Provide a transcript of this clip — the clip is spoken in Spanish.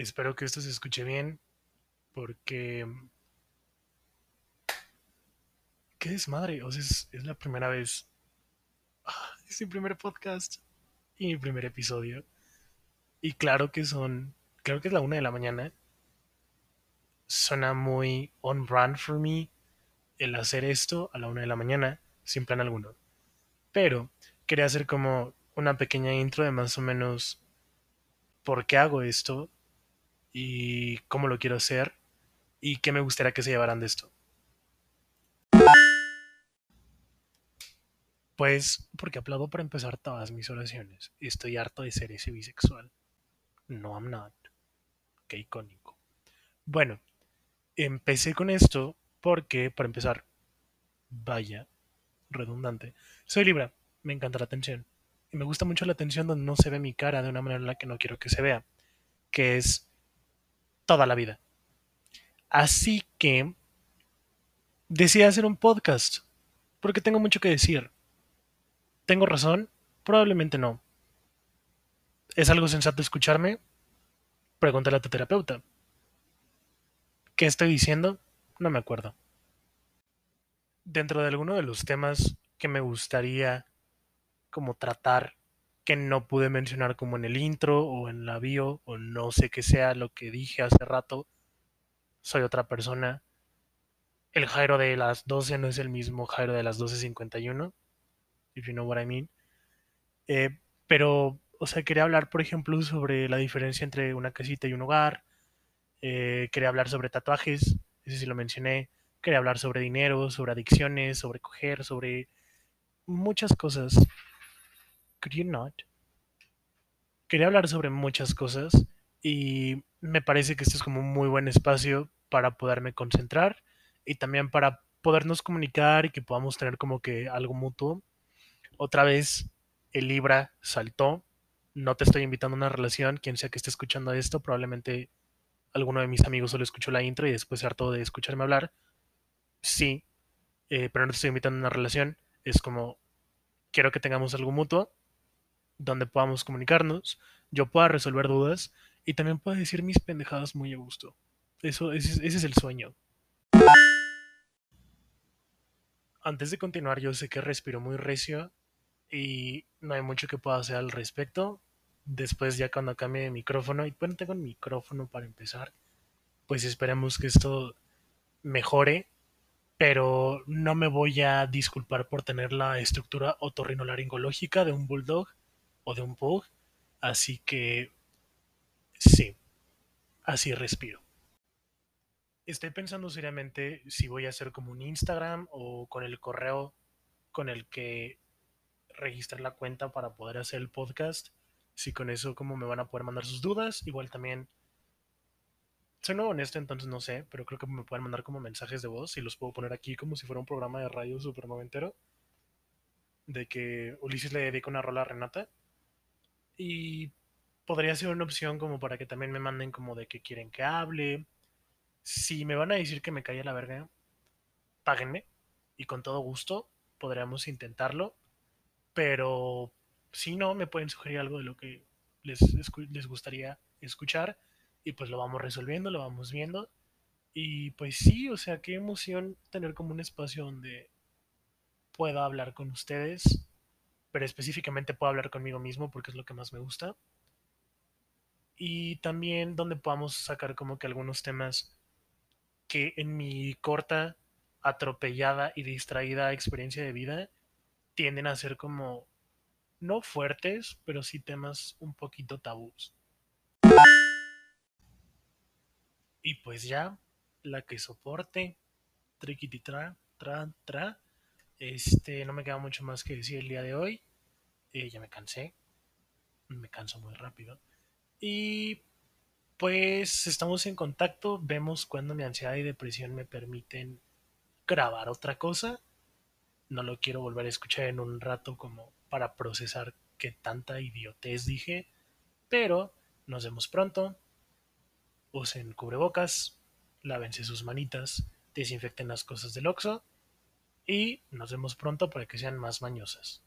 Espero que esto se escuche bien, porque... ¿Qué desmadre? O sea, es, la primera vez. Ah, es mi primer podcast y mi primer episodio. Y claro que son... Claro que es la una de la mañana. Suena muy on brand for me el hacer esto a la una de la mañana, sin plan alguno. Pero quería hacer como una pequeña intro de más o menos por qué hago esto y cómo lo quiero hacer y qué me gustaría que se llevaran de esto. Pues porque aplaudo para empezar todas mis oraciones. Estoy harto de ser ese bisexual. No, I'm not. Qué icónico. Bueno, empecé con esto porque, para empezar, vaya, redundante, soy Libra, me encanta la atención. Y me gusta mucho la atención donde no se ve mi cara de una manera en la que no quiero que se vea, que es toda la vida. Así que decidí hacer un podcast, porque tengo mucho que decir. ¿Tengo razón? Probablemente no. ¿Es algo sensato escucharme? Pregúntale a tu terapeuta. ¿Qué estoy diciendo? No me acuerdo. Dentro de alguno de los temas que me gustaría como tratar que no pude mencionar como en el intro o en la bio o no sé qué sea lo que dije hace rato. Soy otra persona. El Jairo de las 12 no es el mismo Jairo de las 12.51. If you know what I mean. Eh, pero, o sea, quería hablar, por ejemplo, sobre la diferencia entre una casita y un hogar. Eh, quería hablar sobre tatuajes, ese sí lo mencioné. Quería hablar sobre dinero, sobre adicciones, sobre coger, sobre muchas cosas Could you not? Quería hablar sobre muchas cosas y me parece que este es como un muy buen espacio para poderme concentrar y también para podernos comunicar y que podamos tener como que algo mutuo. Otra vez el Libra saltó. No te estoy invitando a una relación. Quien sea que esté escuchando esto, probablemente alguno de mis amigos solo escuchó la intro y después se hartó de escucharme hablar. Sí, eh, pero no te estoy invitando a una relación. Es como, quiero que tengamos algo mutuo donde podamos comunicarnos, yo pueda resolver dudas y también pueda decir mis pendejadas muy a gusto. Eso, ese, ese es el sueño. Antes de continuar, yo sé que respiro muy recio y no hay mucho que pueda hacer al respecto. Después, ya cuando cambie de micrófono, y bueno, tengo el micrófono para empezar, pues esperemos que esto mejore, pero no me voy a disculpar por tener la estructura otorrinolaringológica de un bulldog de un pug. Así que sí, así respiro. Estoy pensando seriamente si voy a hacer como un Instagram o con el correo con el que registrar la cuenta para poder hacer el podcast. Si con eso como me van a poder mandar sus dudas. Igual también soy nuevo en esto, entonces no sé, pero creo que me pueden mandar como mensajes de voz y los puedo poner aquí como si fuera un programa de radio super noventero. De que Ulises le dedica una rola a Renata. Y podría ser una opción como para que también me manden como de que quieren que hable. Si me van a decir que me calle la verga, páguenme. Y con todo gusto podríamos intentarlo. Pero si no, me pueden sugerir algo de lo que les, les gustaría escuchar. Y pues lo vamos resolviendo, lo vamos viendo. Y pues sí, o sea, qué emoción tener como un espacio donde pueda hablar con ustedes pero específicamente puedo hablar conmigo mismo porque es lo que más me gusta. Y también donde podamos sacar como que algunos temas que en mi corta, atropellada y distraída experiencia de vida tienden a ser como no fuertes, pero sí temas un poquito tabús. Y pues ya, la que soporte, triquititra, tra, tra, este, no me queda mucho más que decir el día de hoy. Eh, ya me cansé. Me canso muy rápido. Y pues estamos en contacto. Vemos cuando mi ansiedad y depresión me permiten grabar otra cosa. No lo quiero volver a escuchar en un rato como para procesar qué tanta idiotez dije. Pero nos vemos pronto. Usen cubrebocas. Lávense sus manitas. Desinfecten las cosas del Oxo y nos vemos pronto para que sean más mañosas.